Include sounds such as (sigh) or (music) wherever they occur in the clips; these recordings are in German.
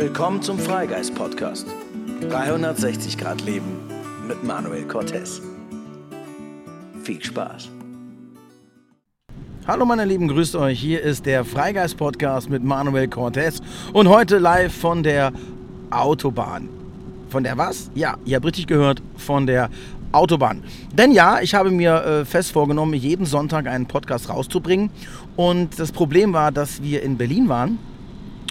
Willkommen zum Freigeist Podcast. 360 Grad Leben mit Manuel Cortez. Viel Spaß. Hallo meine Lieben, grüßt euch. Hier ist der Freigeist Podcast mit Manuel Cortez und heute live von der Autobahn. Von der was? Ja, ihr habt richtig gehört, von der Autobahn. Denn ja, ich habe mir äh, fest vorgenommen, jeden Sonntag einen Podcast rauszubringen. Und das Problem war, dass wir in Berlin waren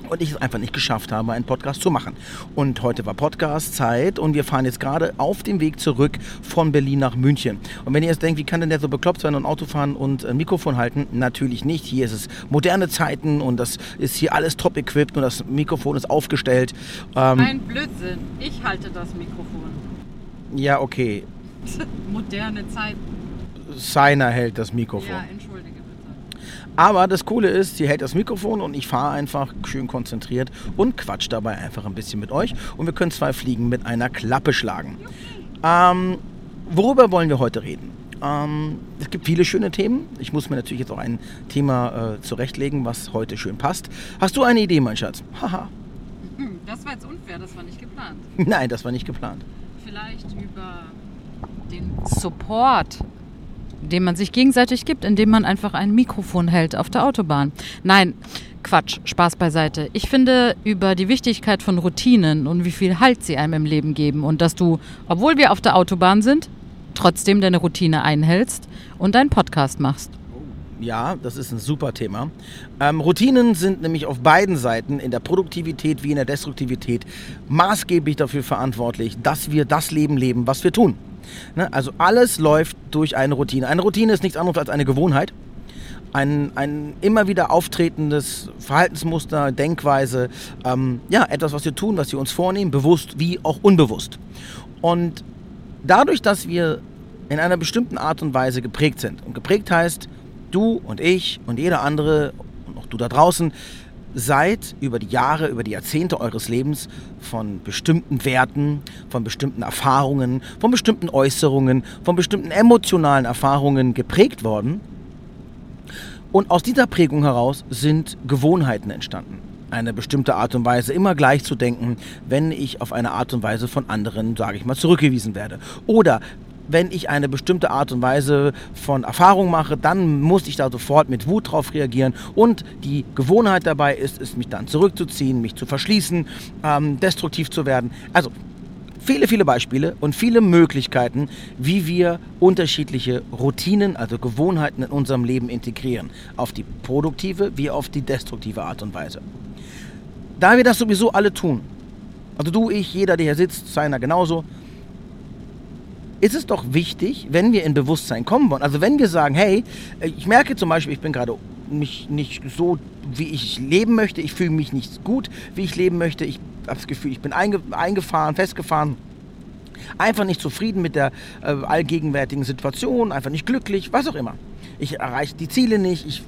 und ich es einfach nicht geschafft habe, einen Podcast zu machen. Und heute war Podcast-Zeit und wir fahren jetzt gerade auf dem Weg zurück von Berlin nach München. Und wenn ihr jetzt denkt, wie kann denn der so bekloppt sein und Auto fahren und ein Mikrofon halten? Natürlich nicht. Hier ist es moderne Zeiten und das ist hier alles top equipped und das Mikrofon ist aufgestellt. Ähm, Ein Blödsinn. Ich halte das Mikrofon. Ja, okay. (laughs) moderne Zeiten. Seiner hält das Mikrofon. Ja. Aber das Coole ist, sie hält das Mikrofon und ich fahre einfach schön konzentriert und quatsch dabei einfach ein bisschen mit euch. Und wir können zwei Fliegen mit einer Klappe schlagen. Ähm, worüber wollen wir heute reden? Ähm, es gibt viele schöne Themen. Ich muss mir natürlich jetzt auch ein Thema äh, zurechtlegen, was heute schön passt. Hast du eine Idee, mein Schatz? (laughs) Haha. Hm, das war jetzt unfair, das war nicht geplant. Nein, das war nicht geplant. Vielleicht über den Support, den man sich gegenseitig gibt, indem man einfach ein Mikrofon hält auf der Autobahn. Nein, Quatsch, Spaß beiseite. Ich finde über die Wichtigkeit von Routinen und wie viel Halt sie einem im Leben geben und dass du, obwohl wir auf der Autobahn sind, trotzdem deine Routine einhältst und deinen Podcast machst. Ja, das ist ein super Thema. Ähm, Routinen sind nämlich auf beiden Seiten, in der Produktivität wie in der Destruktivität, maßgeblich dafür verantwortlich, dass wir das Leben leben, was wir tun. Ne? Also alles läuft durch eine Routine. Eine Routine ist nichts anderes als eine Gewohnheit. Ein, ein immer wieder auftretendes Verhaltensmuster, Denkweise, ähm, ja, etwas, was wir tun, was wir uns vornehmen, bewusst wie auch unbewusst. Und dadurch, dass wir in einer bestimmten Art und Weise geprägt sind, und geprägt heißt, du und ich und jeder andere und auch du da draußen, seid über die Jahre, über die Jahrzehnte eures Lebens von bestimmten Werten, von bestimmten Erfahrungen, von bestimmten Äußerungen, von bestimmten emotionalen Erfahrungen geprägt worden. Und aus dieser Prägung heraus sind Gewohnheiten entstanden. Eine bestimmte Art und Weise immer gleich zu denken, wenn ich auf eine Art und Weise von anderen, sage ich mal, zurückgewiesen werde. Oder wenn ich eine bestimmte Art und Weise von Erfahrung mache, dann muss ich da sofort mit Wut drauf reagieren. Und die Gewohnheit dabei ist, es mich dann zurückzuziehen, mich zu verschließen, ähm, destruktiv zu werden. Also viele, viele Beispiele und viele Möglichkeiten, wie wir unterschiedliche Routinen, also Gewohnheiten in unserem Leben integrieren. Auf die produktive wie auf die destruktive Art und Weise. Da wir das sowieso alle tun, also du, ich, jeder, der hier sitzt, seiner genauso, ist es doch wichtig, wenn wir in Bewusstsein kommen wollen. Also wenn wir sagen, hey, ich merke zum Beispiel, ich bin gerade mich nicht so, wie ich leben möchte, ich fühle mich nicht gut, wie ich leben möchte, ich habe das Gefühl, ich bin einge eingefahren, festgefahren, einfach nicht zufrieden mit der äh, allgegenwärtigen Situation, einfach nicht glücklich, was auch immer. Ich erreiche die Ziele nicht, ich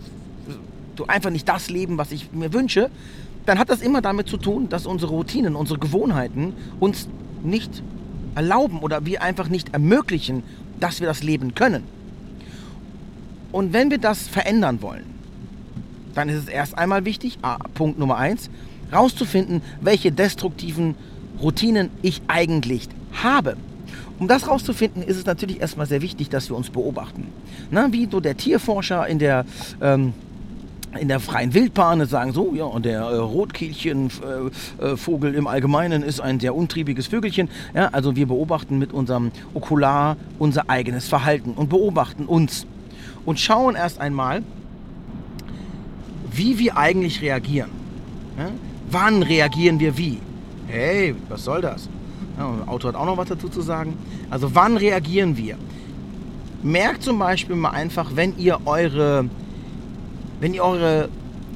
tu einfach nicht das leben, was ich mir wünsche, dann hat das immer damit zu tun, dass unsere Routinen, unsere Gewohnheiten uns nicht erlauben oder wir einfach nicht ermöglichen, dass wir das leben können. Und wenn wir das verändern wollen, dann ist es erst einmal wichtig, Punkt Nummer eins, rauszufinden, welche destruktiven Routinen ich eigentlich habe. Um das rauszufinden, ist es natürlich erstmal sehr wichtig, dass wir uns beobachten. Na, wie so der Tierforscher in der ähm, in der freien Wildbahn sagen so, ja, und der äh, Rotkehlchenvogel äh, im Allgemeinen ist ein sehr untriebiges Vögelchen. Ja, also wir beobachten mit unserem Okular unser eigenes Verhalten und beobachten uns und schauen erst einmal, wie wir eigentlich reagieren. Ja? Wann reagieren wir wie? Hey, was soll das? Ja, der Autor hat auch noch was dazu zu sagen. Also wann reagieren wir? Merkt zum Beispiel mal einfach, wenn ihr eure wenn ihr eure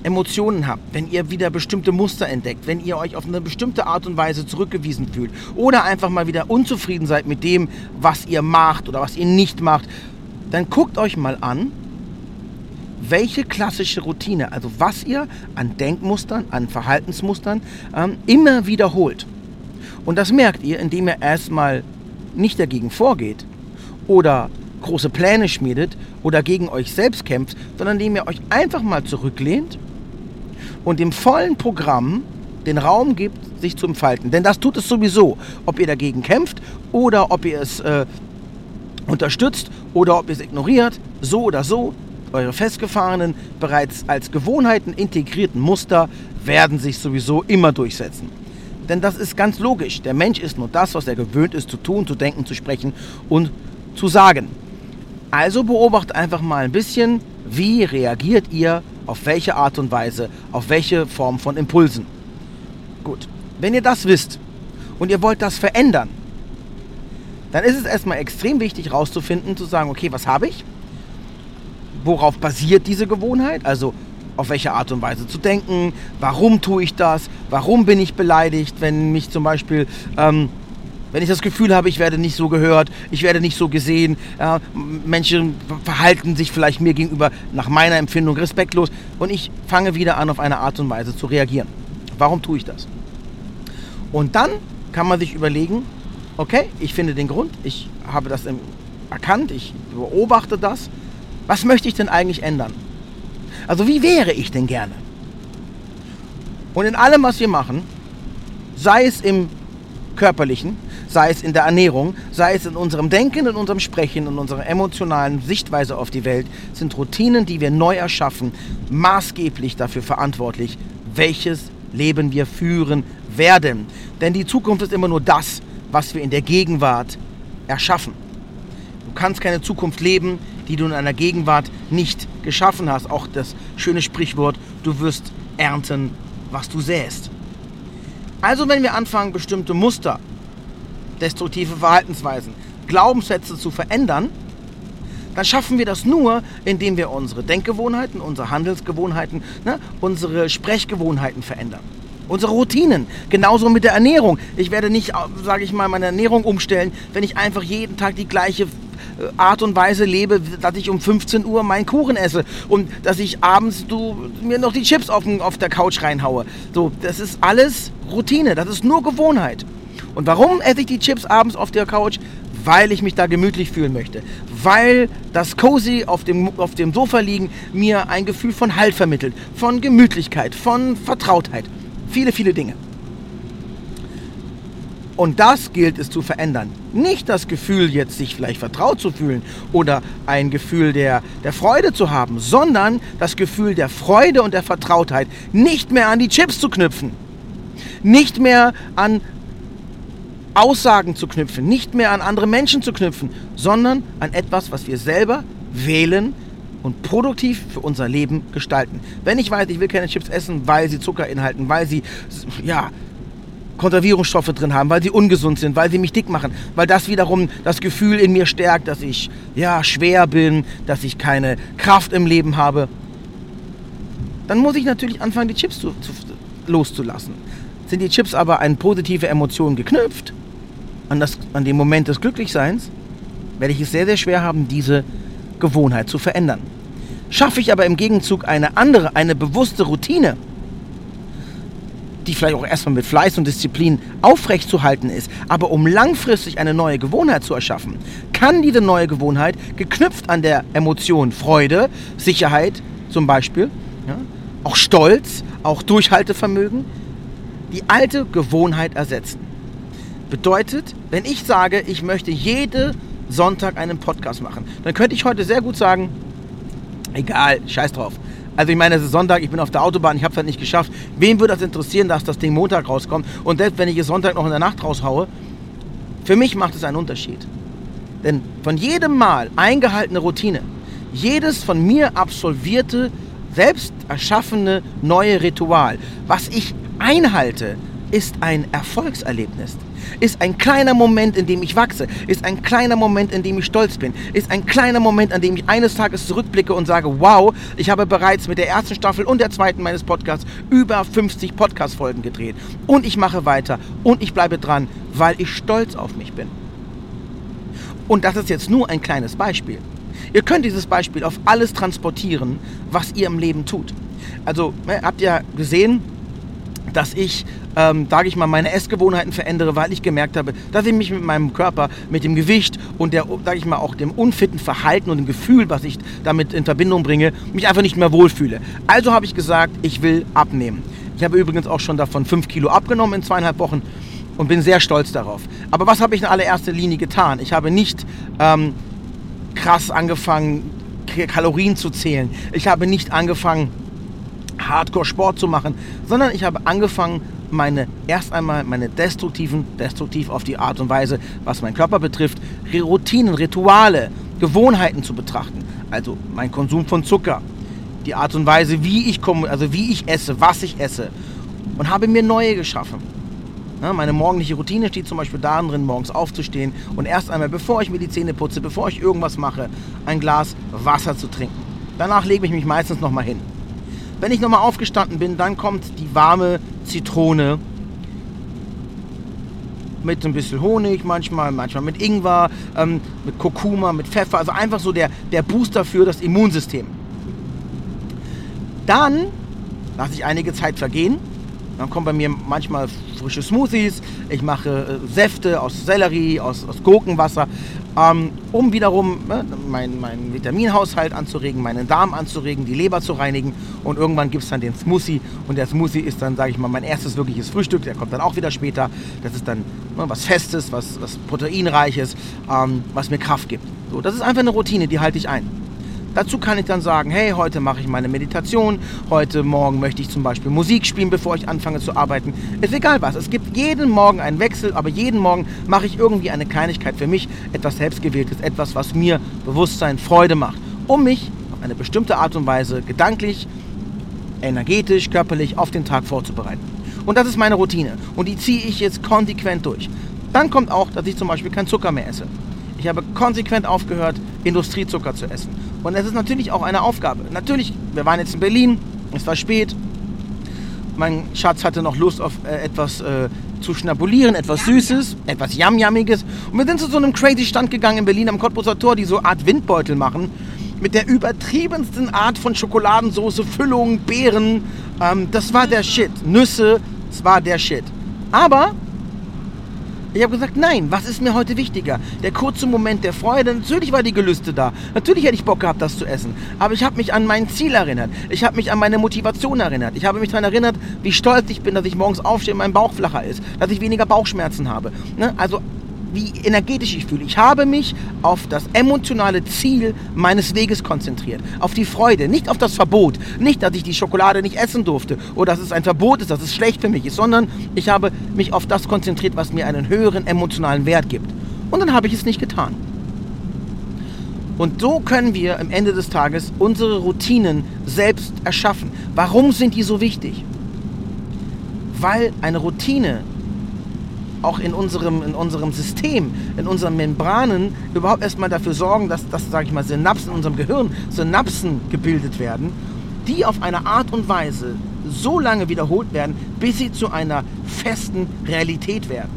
Emotionen habt, wenn ihr wieder bestimmte Muster entdeckt, wenn ihr euch auf eine bestimmte Art und Weise zurückgewiesen fühlt oder einfach mal wieder unzufrieden seid mit dem, was ihr macht oder was ihr nicht macht, dann guckt euch mal an, welche klassische Routine, also was ihr an Denkmustern, an Verhaltensmustern ähm, immer wiederholt. Und das merkt ihr, indem ihr erstmal nicht dagegen vorgeht oder große Pläne schmiedet oder gegen euch selbst kämpft, sondern indem ihr euch einfach mal zurücklehnt und im vollen Programm den Raum gibt, sich zu entfalten. Denn das tut es sowieso, ob ihr dagegen kämpft oder ob ihr es äh, unterstützt oder ob ihr es ignoriert, so oder so. Eure festgefahrenen, bereits als Gewohnheiten integrierten Muster werden sich sowieso immer durchsetzen. Denn das ist ganz logisch. Der Mensch ist nur das, was er gewöhnt ist zu tun, zu denken, zu sprechen und zu sagen. Also beobachtet einfach mal ein bisschen, wie reagiert ihr auf welche Art und Weise, auf welche Form von Impulsen. Gut, wenn ihr das wisst und ihr wollt das verändern, dann ist es erstmal extrem wichtig herauszufinden, zu sagen, okay, was habe ich? Worauf basiert diese Gewohnheit? Also auf welche Art und Weise zu denken, warum tue ich das, warum bin ich beleidigt, wenn mich zum Beispiel, ähm, wenn ich das Gefühl habe, ich werde nicht so gehört, ich werde nicht so gesehen, äh, Menschen verhalten sich vielleicht mir gegenüber nach meiner Empfindung respektlos und ich fange wieder an, auf eine Art und Weise zu reagieren. Warum tue ich das? Und dann kann man sich überlegen, okay, ich finde den Grund, ich habe das erkannt, ich beobachte das, was möchte ich denn eigentlich ändern? Also wie wäre ich denn gerne? Und in allem, was wir machen, sei es im körperlichen, sei es in der Ernährung, sei es in unserem Denken, in unserem Sprechen, in unserer emotionalen Sichtweise auf die Welt, sind Routinen, die wir neu erschaffen, maßgeblich dafür verantwortlich, welches Leben wir führen werden. Denn die Zukunft ist immer nur das, was wir in der Gegenwart erschaffen. Du kannst keine Zukunft leben, die du in einer Gegenwart nicht geschaffen hast. Auch das schöne Sprichwort, du wirst ernten, was du säst. Also wenn wir anfangen, bestimmte Muster, destruktive Verhaltensweisen, Glaubenssätze zu verändern, dann schaffen wir das nur, indem wir unsere Denkgewohnheiten, unsere Handelsgewohnheiten, ne, unsere Sprechgewohnheiten verändern. Unsere Routinen. Genauso mit der Ernährung. Ich werde nicht, sage ich mal, meine Ernährung umstellen, wenn ich einfach jeden Tag die gleiche Art und Weise lebe, dass ich um 15 Uhr meinen Kuchen esse und dass ich abends du, mir noch die Chips auf, auf der Couch reinhaue. So, das ist alles Routine, das ist nur Gewohnheit. Und warum esse ich die Chips abends auf der Couch? Weil ich mich da gemütlich fühlen möchte. Weil das Cozy auf dem, auf dem Sofa liegen mir ein Gefühl von Halt vermittelt, von Gemütlichkeit, von Vertrautheit. Viele, viele Dinge. Und das gilt es zu verändern. Nicht das Gefühl, jetzt sich vielleicht vertraut zu fühlen oder ein Gefühl der, der Freude zu haben, sondern das Gefühl der Freude und der Vertrautheit nicht mehr an die Chips zu knüpfen. Nicht mehr an Aussagen zu knüpfen, nicht mehr an andere Menschen zu knüpfen, sondern an etwas, was wir selber wählen und produktiv für unser Leben gestalten. Wenn ich weiß, ich will keine Chips essen, weil sie Zucker inhalten, weil sie ja, Konservierungsstoffe drin haben, weil sie ungesund sind, weil sie mich dick machen, weil das wiederum das Gefühl in mir stärkt, dass ich ja schwer bin, dass ich keine Kraft im Leben habe, dann muss ich natürlich anfangen, die Chips zu, zu, loszulassen. Sind die Chips aber an positive Emotionen geknüpft, an, das, an den Moment des Glücklichseins, werde ich es sehr, sehr schwer haben, diese Gewohnheit zu verändern. Schaffe ich aber im Gegenzug eine andere, eine bewusste Routine, die vielleicht auch erstmal mit Fleiß und Disziplin aufrechtzuhalten ist, aber um langfristig eine neue Gewohnheit zu erschaffen, kann diese neue Gewohnheit, geknüpft an der Emotion Freude, Sicherheit zum Beispiel, ja, auch Stolz, auch Durchhaltevermögen, die alte Gewohnheit ersetzen. Bedeutet, wenn ich sage, ich möchte jede Sonntag einen Podcast machen, dann könnte ich heute sehr gut sagen, egal, scheiß drauf. Also ich meine, es ist Sonntag, ich bin auf der Autobahn, ich habe es halt nicht geschafft. Wen würde das interessieren, dass das Ding Montag rauskommt? Und selbst wenn ich es Sonntag noch in der Nacht raushaue, für mich macht es einen Unterschied. Denn von jedem Mal eingehaltene Routine, jedes von mir absolvierte, selbst erschaffene neue Ritual, was ich einhalte, ist ein Erfolgserlebnis ist ein kleiner Moment, in dem ich wachse, ist ein kleiner Moment, in dem ich stolz bin, ist ein kleiner Moment, an dem ich eines Tages zurückblicke und sage, wow, ich habe bereits mit der ersten Staffel und der zweiten meines Podcasts über 50 Podcast-Folgen gedreht. Und ich mache weiter und ich bleibe dran, weil ich stolz auf mich bin. Und das ist jetzt nur ein kleines Beispiel. Ihr könnt dieses Beispiel auf alles transportieren, was ihr im Leben tut. Also ne, habt ihr gesehen, dass ich, ähm, sage ich mal, meine Essgewohnheiten verändere, weil ich gemerkt habe, dass ich mich mit meinem Körper, mit dem Gewicht und der, sage ich mal, auch dem unfitten Verhalten und dem Gefühl, was ich damit in Verbindung bringe, mich einfach nicht mehr wohlfühle. Also habe ich gesagt, ich will abnehmen. Ich habe übrigens auch schon davon 5 Kilo abgenommen in zweieinhalb Wochen und bin sehr stolz darauf. Aber was habe ich in allererster Linie getan? Ich habe nicht ähm, krass angefangen, Kalorien zu zählen. Ich habe nicht angefangen, Hardcore-Sport zu machen, sondern ich habe angefangen, meine erst einmal meine destruktiven, destruktiv auf die Art und Weise, was meinen Körper betrifft, Routinen, Rituale, Gewohnheiten zu betrachten. Also mein Konsum von Zucker, die Art und Weise, wie ich komme, also wie ich esse, was ich esse und habe mir neue geschaffen. Meine morgendliche Routine steht zum Beispiel darin morgens aufzustehen und erst einmal, bevor ich mir die Zähne putze, bevor ich irgendwas mache, ein Glas Wasser zu trinken. Danach lege ich mich meistens nochmal hin. Wenn ich nochmal aufgestanden bin, dann kommt die warme Zitrone mit ein bisschen Honig manchmal, manchmal mit Ingwer, ähm, mit Kurkuma, mit Pfeffer. Also einfach so der, der Booster für das Immunsystem. Dann lasse ich einige Zeit vergehen. Dann kommen bei mir manchmal frische Smoothies. Ich mache äh, Säfte aus Sellerie, aus, aus Gurkenwasser ähm, um wiederum äh, meinen mein Vitaminhaushalt anzuregen, meinen Darm anzuregen, die Leber zu reinigen und irgendwann gibt es dann den Smoothie und der Smoothie ist dann, sage ich mal, mein erstes wirkliches Frühstück, der kommt dann auch wieder später. Das ist dann ne, was Festes, was, was Proteinreiches, ähm, was mir Kraft gibt. So, das ist einfach eine Routine, die halte ich ein. Dazu kann ich dann sagen, hey, heute mache ich meine Meditation, heute Morgen möchte ich zum Beispiel Musik spielen, bevor ich anfange zu arbeiten. Ist egal was. Es gibt jeden Morgen einen Wechsel, aber jeden Morgen mache ich irgendwie eine Kleinigkeit für mich, etwas selbstgewähltes, etwas, was mir Bewusstsein, Freude macht, um mich auf eine bestimmte Art und Weise gedanklich, energetisch, körperlich auf den Tag vorzubereiten. Und das ist meine Routine und die ziehe ich jetzt konsequent durch. Dann kommt auch, dass ich zum Beispiel keinen Zucker mehr esse. Ich habe konsequent aufgehört, Industriezucker zu essen. Und es ist natürlich auch eine Aufgabe. Natürlich, wir waren jetzt in Berlin, es war spät. Mein Schatz hatte noch Lust auf äh, etwas äh, zu schnabulieren, etwas Süßes, etwas Yam-Yammiges. Und wir sind zu so einem crazy Stand gegangen in Berlin am Cottbusser Tor, die so Art Windbeutel machen. Mit der übertriebensten Art von Schokoladensoße, Füllung, Beeren. Ähm, das war der Shit. Nüsse, das war der Shit. Aber ich habe gesagt, nein, was ist mir heute wichtiger? Der kurze Moment der Freude, natürlich war die Gelüste da. Natürlich hätte ich Bock gehabt, das zu essen. Aber ich habe mich an mein Ziel erinnert. Ich habe mich an meine Motivation erinnert. Ich habe mich daran erinnert, wie stolz ich bin, dass ich morgens aufstehe und mein Bauch flacher ist. Dass ich weniger Bauchschmerzen habe. Ne? Also wie energetisch ich fühle. Ich habe mich auf das emotionale Ziel meines Weges konzentriert. Auf die Freude, nicht auf das Verbot. Nicht, dass ich die Schokolade nicht essen durfte oder dass es ein Verbot ist, dass es schlecht für mich ist, sondern ich habe mich auf das konzentriert, was mir einen höheren emotionalen Wert gibt. Und dann habe ich es nicht getan. Und so können wir am Ende des Tages unsere Routinen selbst erschaffen. Warum sind die so wichtig? Weil eine Routine auch in unserem, in unserem System, in unseren Membranen überhaupt erstmal dafür sorgen, dass, dass sage ich mal, Synapsen in unserem Gehirn, Synapsen gebildet werden, die auf eine Art und Weise so lange wiederholt werden, bis sie zu einer festen Realität werden.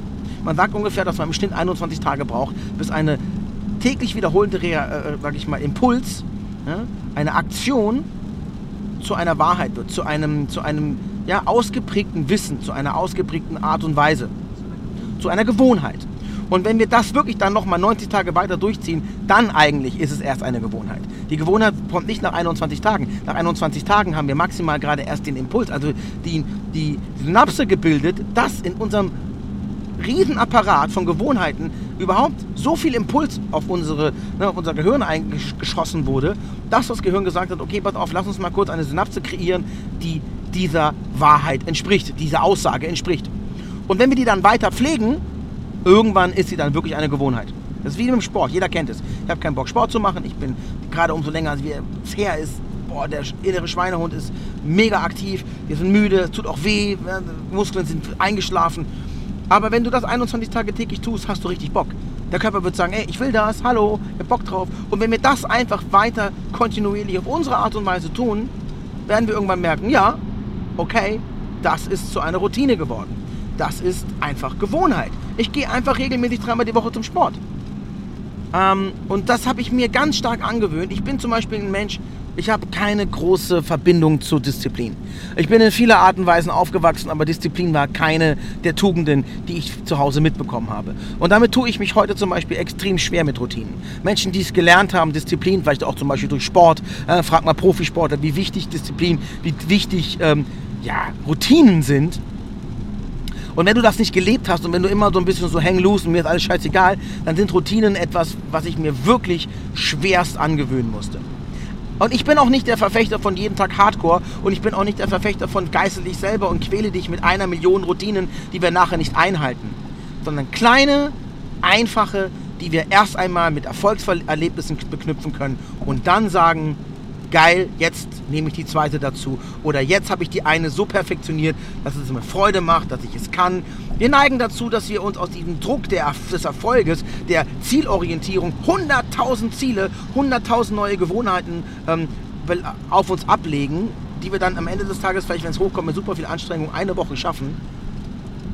Man sagt ungefähr, dass man im Schnitt 21 Tage braucht, bis eine täglich wiederholte, äh, sage ich mal, Impuls, ja, eine Aktion zu einer Wahrheit wird, zu einem, zu einem ja, ausgeprägten Wissen, zu einer ausgeprägten Art und Weise zu einer Gewohnheit. Und wenn wir das wirklich dann nochmal 90 Tage weiter durchziehen, dann eigentlich ist es erst eine Gewohnheit. Die Gewohnheit kommt nicht nach 21 Tagen. Nach 21 Tagen haben wir maximal gerade erst den Impuls, also die, die Synapse gebildet, dass in unserem Riesenapparat von Gewohnheiten überhaupt so viel Impuls auf, unsere, ne, auf unser Gehirn eingeschossen wurde, dass das Gehirn gesagt hat, okay, pass auf, lass uns mal kurz eine Synapse kreieren, die dieser Wahrheit entspricht, dieser Aussage entspricht. Und wenn wir die dann weiter pflegen, irgendwann ist sie dann wirklich eine Gewohnheit. Das ist wie im Sport, jeder kennt es. Ich habe keinen Bock, Sport zu machen. Ich bin gerade umso länger wie es her ist, boah, der innere Schweinehund ist mega aktiv. Wir sind müde, es tut auch weh, Muskeln sind eingeschlafen. Aber wenn du das 21 Tage täglich tust, hast du richtig Bock. Der Körper wird sagen, ey, ich will das, hallo, ich hab Bock drauf. Und wenn wir das einfach weiter kontinuierlich auf unsere Art und Weise tun, werden wir irgendwann merken, ja, okay, das ist zu einer Routine geworden. Das ist einfach Gewohnheit. Ich gehe einfach regelmäßig dreimal die Woche zum Sport. Ähm, und das habe ich mir ganz stark angewöhnt. Ich bin zum Beispiel ein Mensch, ich habe keine große Verbindung zur Disziplin. Ich bin in vieler Art und Weise aufgewachsen, aber Disziplin war keine der Tugenden, die ich zu Hause mitbekommen habe. Und damit tue ich mich heute zum Beispiel extrem schwer mit Routinen. Menschen, die es gelernt haben, Disziplin, vielleicht auch zum Beispiel durch Sport, äh, frag mal Profisportler, wie wichtig Disziplin, wie wichtig ähm, ja, Routinen sind. Und wenn du das nicht gelebt hast und wenn du immer so ein bisschen so hang loose und mir ist alles scheißegal, dann sind Routinen etwas, was ich mir wirklich schwerst angewöhnen musste. Und ich bin auch nicht der Verfechter von jeden Tag Hardcore und ich bin auch nicht der Verfechter von geißel dich selber und quäle dich mit einer Million Routinen, die wir nachher nicht einhalten. Sondern kleine, einfache, die wir erst einmal mit Erfolgserlebnissen beknüpfen können und dann sagen, geil, jetzt nehme ich die zweite dazu. Oder jetzt habe ich die eine so perfektioniert, dass es mir Freude macht, dass ich es kann. Wir neigen dazu, dass wir uns aus diesem Druck der, des Erfolges, der Zielorientierung, 100.000 Ziele, 100.000 neue Gewohnheiten ähm, auf uns ablegen, die wir dann am Ende des Tages, vielleicht wenn es hochkommt, mit super viel Anstrengung eine Woche schaffen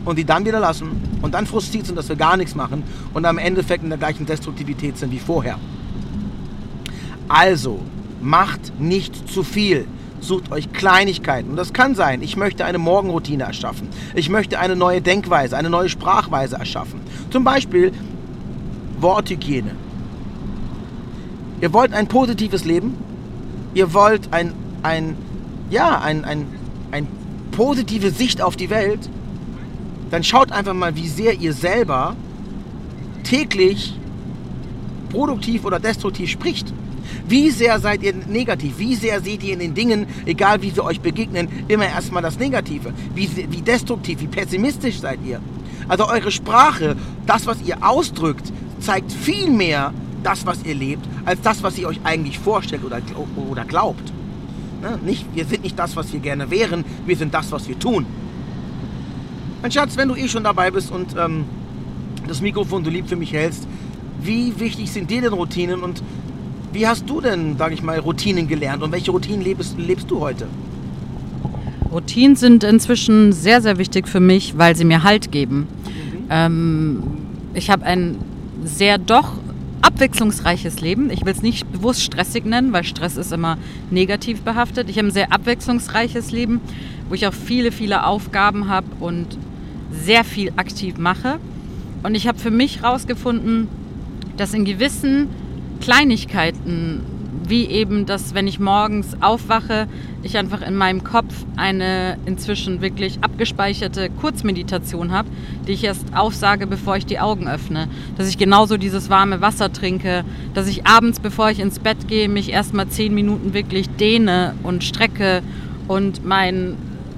und die dann wieder lassen und dann frustriert sind, dass wir gar nichts machen und am Endeffekt in der gleichen Destruktivität sind wie vorher. Also, macht nicht zu viel. Sucht euch Kleinigkeiten. Und das kann sein, ich möchte eine Morgenroutine erschaffen. Ich möchte eine neue Denkweise, eine neue Sprachweise erschaffen. Zum Beispiel Worthygiene. Ihr wollt ein positives Leben. Ihr wollt ein, ein, ja, ein, ein, ein positive Sicht auf die Welt. Dann schaut einfach mal, wie sehr ihr selber täglich produktiv oder destruktiv spricht. Wie sehr seid ihr negativ? Wie sehr seht ihr in den Dingen, egal wie sie euch begegnen, immer erstmal das Negative? Wie, wie destruktiv, wie pessimistisch seid ihr? Also eure Sprache, das, was ihr ausdrückt, zeigt viel mehr das, was ihr lebt, als das, was ihr euch eigentlich vorstellt oder, oder glaubt. Ne? Nicht, wir sind nicht das, was wir gerne wären, wir sind das, was wir tun. Mein Schatz, wenn du eh schon dabei bist und ähm, das Mikrofon so lieb für mich hältst, wie wichtig sind dir denn Routinen und wie hast du denn, sage ich mal, Routinen gelernt und welche Routinen lebst, lebst du heute? Routinen sind inzwischen sehr, sehr wichtig für mich, weil sie mir Halt geben. Mhm. Ähm, ich habe ein sehr doch abwechslungsreiches Leben. Ich will es nicht bewusst stressig nennen, weil Stress ist immer negativ behaftet. Ich habe ein sehr abwechslungsreiches Leben, wo ich auch viele, viele Aufgaben habe und sehr viel aktiv mache. Und ich habe für mich herausgefunden, dass in gewissen Kleinigkeiten, wie eben, dass wenn ich morgens aufwache, ich einfach in meinem Kopf eine inzwischen wirklich abgespeicherte Kurzmeditation habe, die ich erst aufsage, bevor ich die Augen öffne. Dass ich genauso dieses warme Wasser trinke, dass ich abends, bevor ich ins Bett gehe, mich erstmal zehn Minuten wirklich dehne und strecke und mein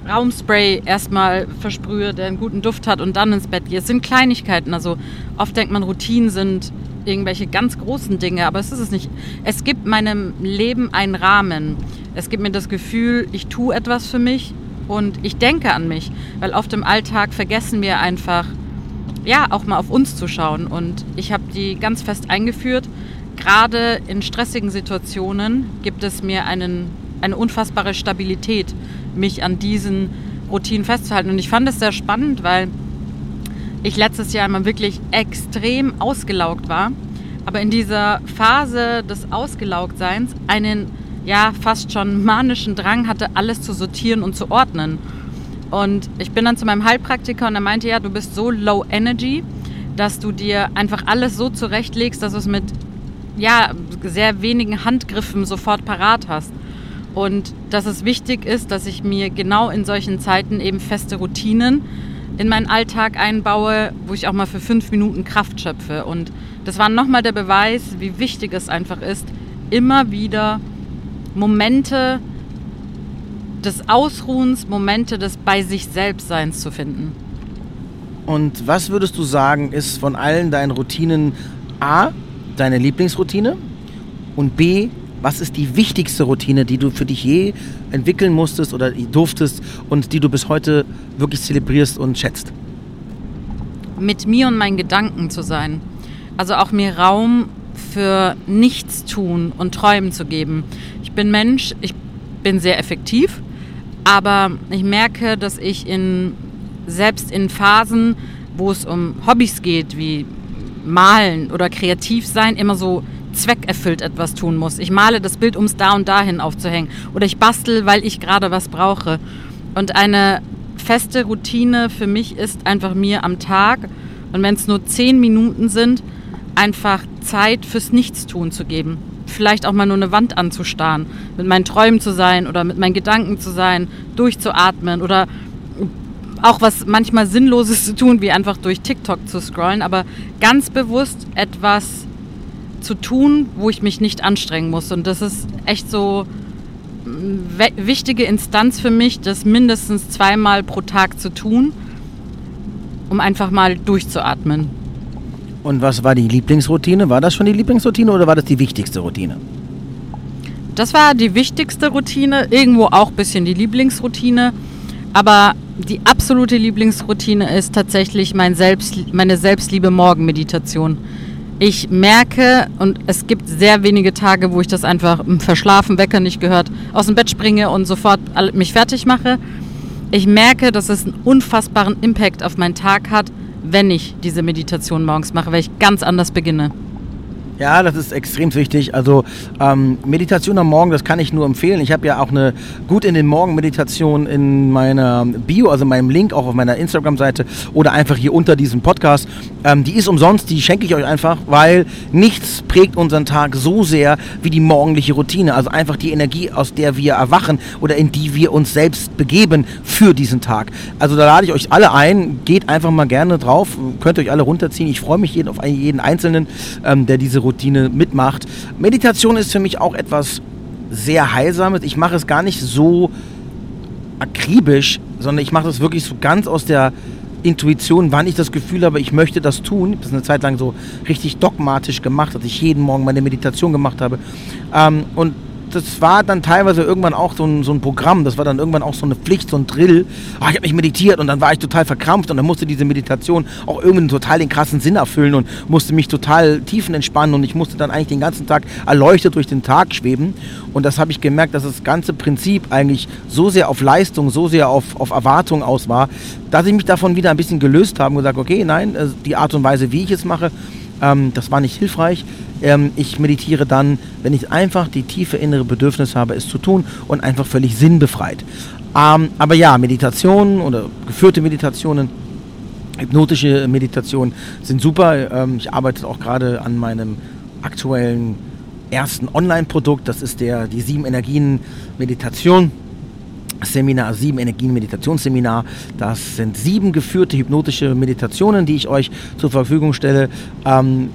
Raumspray erstmal versprühe, der einen guten Duft hat und dann ins Bett gehe. Es sind Kleinigkeiten. Also oft denkt man, Routinen sind irgendwelche ganz großen Dinge, aber es ist es nicht. Es gibt meinem Leben einen Rahmen. Es gibt mir das Gefühl, ich tue etwas für mich und ich denke an mich, weil oft im Alltag vergessen wir einfach, ja, auch mal auf uns zu schauen. Und ich habe die ganz fest eingeführt. Gerade in stressigen Situationen gibt es mir einen, eine unfassbare Stabilität, mich an diesen Routinen festzuhalten. Und ich fand es sehr spannend, weil ich letztes Jahr immer wirklich extrem ausgelaugt war, aber in dieser Phase des Ausgelaugtseins einen ja fast schon manischen Drang hatte, alles zu sortieren und zu ordnen. Und ich bin dann zu meinem Heilpraktiker und er meinte, ja, du bist so low energy, dass du dir einfach alles so zurechtlegst, dass du es mit ja, sehr wenigen Handgriffen sofort parat hast. Und dass es wichtig ist, dass ich mir genau in solchen Zeiten eben feste Routinen in meinen Alltag einbaue, wo ich auch mal für fünf Minuten Kraft schöpfe. Und das war nochmal der Beweis, wie wichtig es einfach ist, immer wieder Momente des Ausruhens, Momente des bei sich selbst Seins zu finden. Und was würdest du sagen, ist von allen deinen Routinen A, deine Lieblingsroutine und B, was ist die wichtigste Routine, die du für dich je entwickeln musstest oder durftest und die du bis heute wirklich zelebrierst und schätzt? Mit mir und meinen Gedanken zu sein. Also auch mir Raum für nichts tun und Träumen zu geben. Ich bin Mensch, ich bin sehr effektiv, aber ich merke, dass ich in, selbst in Phasen, wo es um Hobbys geht, wie Malen oder kreativ sein, immer so zweckerfüllt etwas tun muss. Ich male das Bild, um es da und dahin aufzuhängen. Oder ich bastel, weil ich gerade was brauche. Und eine feste Routine für mich ist einfach mir am Tag, und wenn es nur zehn Minuten sind, einfach Zeit fürs Nichtstun zu geben. vielleicht auch mal nur eine Wand anzustarren, mit meinen Träumen zu sein oder mit meinen Gedanken zu sein, durchzuatmen oder auch was manchmal Sinnloses (laughs) zu tun, wie einfach durch TikTok zu scrollen, aber ganz bewusst etwas zu tun, wo ich mich nicht anstrengen muss. Und das ist echt so eine wichtige Instanz für mich, das mindestens zweimal pro Tag zu tun, um einfach mal durchzuatmen. Und was war die Lieblingsroutine? War das schon die Lieblingsroutine oder war das die wichtigste Routine? Das war die wichtigste Routine, irgendwo auch ein bisschen die Lieblingsroutine. Aber die absolute Lieblingsroutine ist tatsächlich mein Selbst, meine Selbstliebe-Morgenmeditation. Ich merke, und es gibt sehr wenige Tage, wo ich das einfach Verschlafen, Wecker nicht gehört, aus dem Bett springe und sofort mich fertig mache. Ich merke, dass es einen unfassbaren Impact auf meinen Tag hat, wenn ich diese Meditation morgens mache, weil ich ganz anders beginne. Ja, das ist extrem wichtig. Also ähm, Meditation am Morgen, das kann ich nur empfehlen. Ich habe ja auch eine gut in den Morgen Meditation in meiner Bio, also meinem Link auch auf meiner Instagram-Seite oder einfach hier unter diesem Podcast. Ähm, die ist umsonst, die schenke ich euch einfach, weil nichts prägt unseren Tag so sehr wie die morgendliche Routine. Also einfach die Energie, aus der wir erwachen oder in die wir uns selbst begeben für diesen Tag. Also da lade ich euch alle ein. Geht einfach mal gerne drauf. Könnt euch alle runterziehen. Ich freue mich jeden, auf jeden Einzelnen, ähm, der diese Routine mitmacht. Meditation ist für mich auch etwas sehr Heilsames. Ich mache es gar nicht so akribisch, sondern ich mache das wirklich so ganz aus der Intuition, wann ich das Gefühl habe, ich möchte das tun. Ich habe das eine Zeit lang so richtig dogmatisch gemacht, dass ich jeden Morgen meine Meditation gemacht habe. Ähm, und das war dann teilweise irgendwann auch so ein, so ein Programm, das war dann irgendwann auch so eine Pflicht, so ein Drill. Oh, ich habe mich meditiert und dann war ich total verkrampft und dann musste diese Meditation auch irgendwie total den krassen Sinn erfüllen und musste mich total tiefen entspannen und ich musste dann eigentlich den ganzen Tag erleuchtet durch den Tag schweben. Und das habe ich gemerkt, dass das ganze Prinzip eigentlich so sehr auf Leistung, so sehr auf, auf Erwartung aus war, dass ich mich davon wieder ein bisschen gelöst habe und gesagt, okay, nein, äh, die Art und Weise, wie ich es mache, ähm, das war nicht hilfreich. Ähm, ich meditiere dann, wenn ich einfach die tiefe innere Bedürfnis habe, es zu tun und einfach völlig sinnbefreit. Ähm, aber ja, Meditationen oder geführte Meditationen, hypnotische Meditationen sind super. Ähm, ich arbeite auch gerade an meinem aktuellen ersten Online-Produkt. Das ist der, die sieben Energien Meditation. Seminar, sieben Energien Meditationsseminar. Das sind sieben geführte hypnotische Meditationen, die ich euch zur Verfügung stelle. Ähm,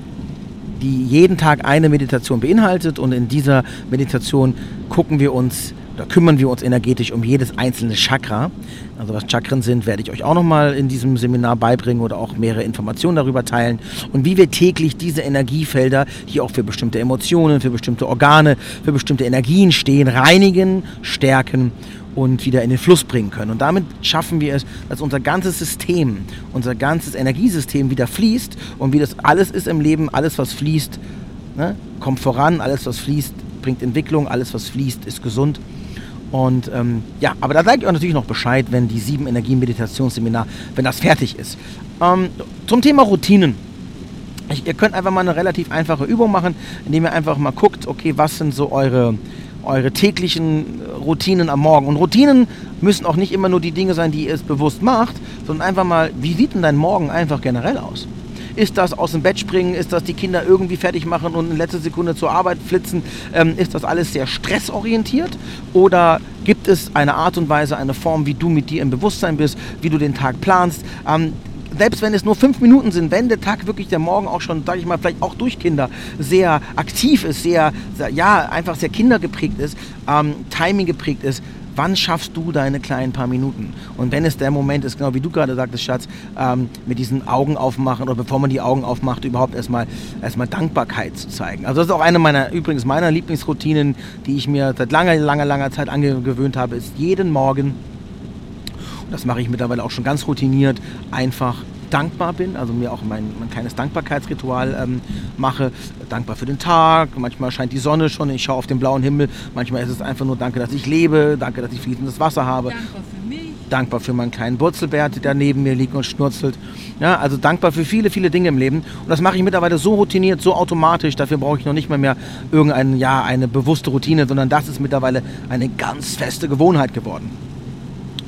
die jeden Tag eine Meditation beinhaltet und in dieser Meditation gucken wir uns da kümmern wir uns energetisch um jedes einzelne Chakra. Also was Chakren sind, werde ich euch auch nochmal in diesem Seminar beibringen oder auch mehrere Informationen darüber teilen. Und wie wir täglich diese Energiefelder, die auch für bestimmte Emotionen, für bestimmte Organe, für bestimmte Energien stehen, reinigen, stärken und wieder in den Fluss bringen können. Und damit schaffen wir es, dass unser ganzes System, unser ganzes Energiesystem wieder fließt und wie das alles ist im Leben, alles was fließt, ne, kommt voran, alles was fließt, bringt Entwicklung, alles was fließt, ist gesund. Und ähm, ja, aber da sage ich euch natürlich noch Bescheid, wenn die sieben Energien Meditationsseminar, wenn das fertig ist. Ähm, zum Thema Routinen. Ich, ihr könnt einfach mal eine relativ einfache Übung machen, indem ihr einfach mal guckt, okay, was sind so eure eure täglichen Routinen am Morgen. Und Routinen müssen auch nicht immer nur die Dinge sein, die ihr es bewusst macht, sondern einfach mal, wie sieht denn dein Morgen einfach generell aus? Ist das aus dem Bett springen? Ist das die Kinder irgendwie fertig machen und in letzter Sekunde zur Arbeit flitzen? Ähm, ist das alles sehr stressorientiert? Oder gibt es eine Art und Weise, eine Form, wie du mit dir im Bewusstsein bist, wie du den Tag planst? Ähm, selbst wenn es nur fünf Minuten sind, wenn der Tag wirklich der Morgen auch schon, sage ich mal, vielleicht auch durch Kinder sehr aktiv ist, sehr, sehr ja, einfach sehr kindergeprägt ist, ähm, Timing geprägt ist, wann schaffst du deine kleinen paar Minuten? Und wenn es der Moment ist, genau wie du gerade sagtest, Schatz, ähm, mit diesen Augen aufmachen oder bevor man die Augen aufmacht, überhaupt erstmal, erstmal Dankbarkeit zu zeigen. Also das ist auch eine meiner, übrigens meiner Lieblingsroutinen, die ich mir seit langer, langer, langer Zeit angewöhnt habe, ist jeden Morgen das mache ich mittlerweile auch schon ganz routiniert, einfach dankbar bin, also mir auch mein, mein kleines Dankbarkeitsritual ähm, mache. Dankbar für den Tag, manchmal scheint die Sonne schon, ich schaue auf den blauen Himmel, manchmal ist es einfach nur Danke, dass ich lebe, danke, dass ich fließendes Wasser habe. Dankbar für mich. Dankbar für meinen kleinen Wurzelbär, der neben mir liegt und schnurzelt. Ja, also dankbar für viele, viele Dinge im Leben. Und das mache ich mittlerweile so routiniert, so automatisch. Dafür brauche ich noch nicht mal mehr irgendeine, ja, eine bewusste Routine, sondern das ist mittlerweile eine ganz feste Gewohnheit geworden.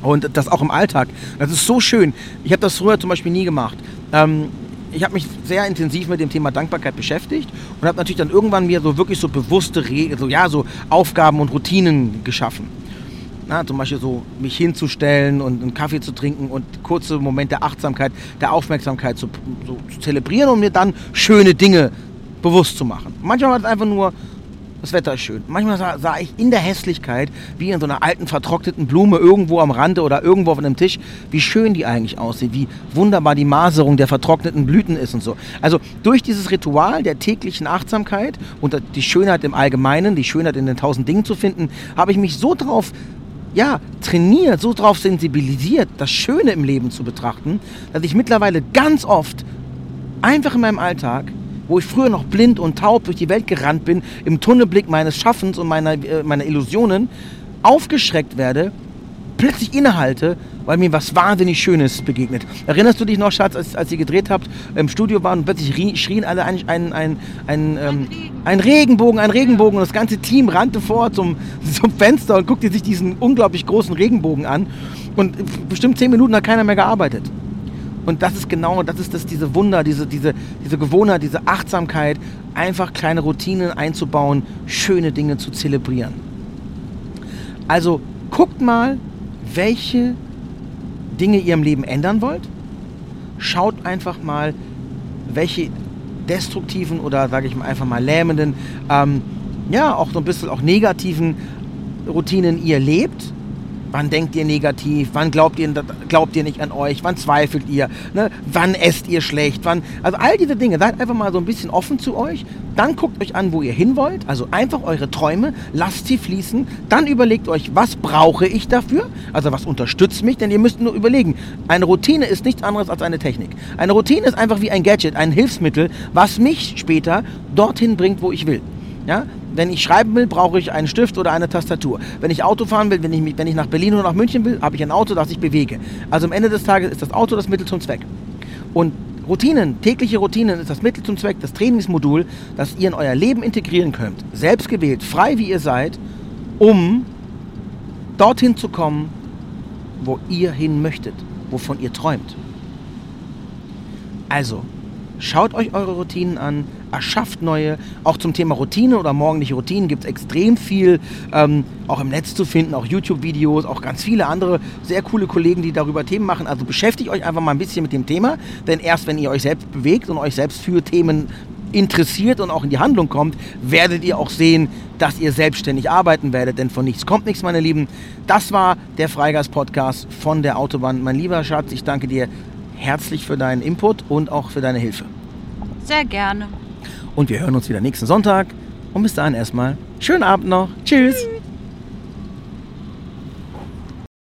Und das auch im Alltag. Das ist so schön. Ich habe das früher zum Beispiel nie gemacht. Ähm, ich habe mich sehr intensiv mit dem Thema Dankbarkeit beschäftigt und habe natürlich dann irgendwann mir so wirklich so bewusste Regeln, so, ja, so Aufgaben und Routinen geschaffen. Na, zum Beispiel so mich hinzustellen und einen Kaffee zu trinken und kurze Momente der Achtsamkeit, der Aufmerksamkeit zu, so, zu zelebrieren und mir dann schöne Dinge bewusst zu machen. Manchmal war es einfach nur das Wetter ist schön. Manchmal sah, sah, ich in der Hässlichkeit, wie in so einer alten, vertrockneten Blume irgendwo am Rande oder irgendwo auf einem Tisch, wie schön die eigentlich aussieht, wie wunderbar die Maserung der vertrockneten Blüten ist und so. Also durch dieses Ritual der täglichen Achtsamkeit und die Schönheit im Allgemeinen, die Schönheit in den tausend Dingen zu finden, habe ich mich so drauf ja, trainiert, so drauf sensibilisiert, das Schöne im Leben zu betrachten, dass ich mittlerweile ganz oft einfach in meinem Alltag wo ich früher noch blind und taub durch die Welt gerannt bin, im Tunnelblick meines Schaffens und meiner, äh, meiner Illusionen, aufgeschreckt werde, plötzlich innehalte, weil mir was wahnsinnig Schönes begegnet. Erinnerst du dich noch, Schatz, als, als ihr gedreht habt, im Studio waren und plötzlich schrien alle einen, einen, einen, einen, ähm, einen Regenbogen, einen Regenbogen und das ganze Team rannte vor zum, (laughs) zum Fenster und guckte sich diesen unglaublich großen Regenbogen an und bestimmt zehn Minuten hat keiner mehr gearbeitet. Und das ist genau, das ist das, diese Wunder, diese, diese, diese Gewohnheit, diese Achtsamkeit, einfach kleine Routinen einzubauen, schöne Dinge zu zelebrieren. Also guckt mal, welche Dinge ihr im Leben ändern wollt. Schaut einfach mal, welche destruktiven oder sage ich mal einfach mal lähmenden, ähm, ja auch so ein bisschen auch negativen Routinen ihr lebt Wann denkt ihr negativ? Wann glaubt ihr, glaubt ihr nicht an euch? Wann zweifelt ihr? Ne? Wann esst ihr schlecht? Wann, also all diese Dinge. Seid einfach mal so ein bisschen offen zu euch. Dann guckt euch an, wo ihr hin wollt. Also einfach eure Träume. Lasst sie fließen. Dann überlegt euch, was brauche ich dafür? Also was unterstützt mich? Denn ihr müsst nur überlegen. Eine Routine ist nichts anderes als eine Technik. Eine Routine ist einfach wie ein Gadget, ein Hilfsmittel, was mich später dorthin bringt, wo ich will. Ja? Wenn ich schreiben will, brauche ich einen Stift oder eine Tastatur. Wenn ich Auto fahren will, wenn ich, wenn ich nach Berlin oder nach München will, habe ich ein Auto, das ich bewege. Also am Ende des Tages ist das Auto das Mittel zum Zweck. Und Routinen, tägliche Routinen ist das Mittel zum Zweck, das Trainingsmodul, das ihr in euer Leben integrieren könnt. Selbst gewählt, frei wie ihr seid, um dorthin zu kommen, wo ihr hin möchtet, wovon ihr träumt. Also, Schaut euch eure Routinen an, erschafft neue. Auch zum Thema Routine oder morgendliche Routinen gibt es extrem viel, ähm, auch im Netz zu finden, auch YouTube-Videos, auch ganz viele andere sehr coole Kollegen, die darüber Themen machen. Also beschäftigt euch einfach mal ein bisschen mit dem Thema, denn erst wenn ihr euch selbst bewegt und euch selbst für Themen interessiert und auch in die Handlung kommt, werdet ihr auch sehen, dass ihr selbstständig arbeiten werdet, denn von nichts kommt nichts, meine Lieben. Das war der Freigeist-Podcast von der Autobahn. Mein lieber Schatz, ich danke dir herzlich für deinen Input und auch für deine Hilfe. Sehr gerne. Und wir hören uns wieder nächsten Sonntag. Und bis dahin erstmal schönen Abend noch. Tschüss.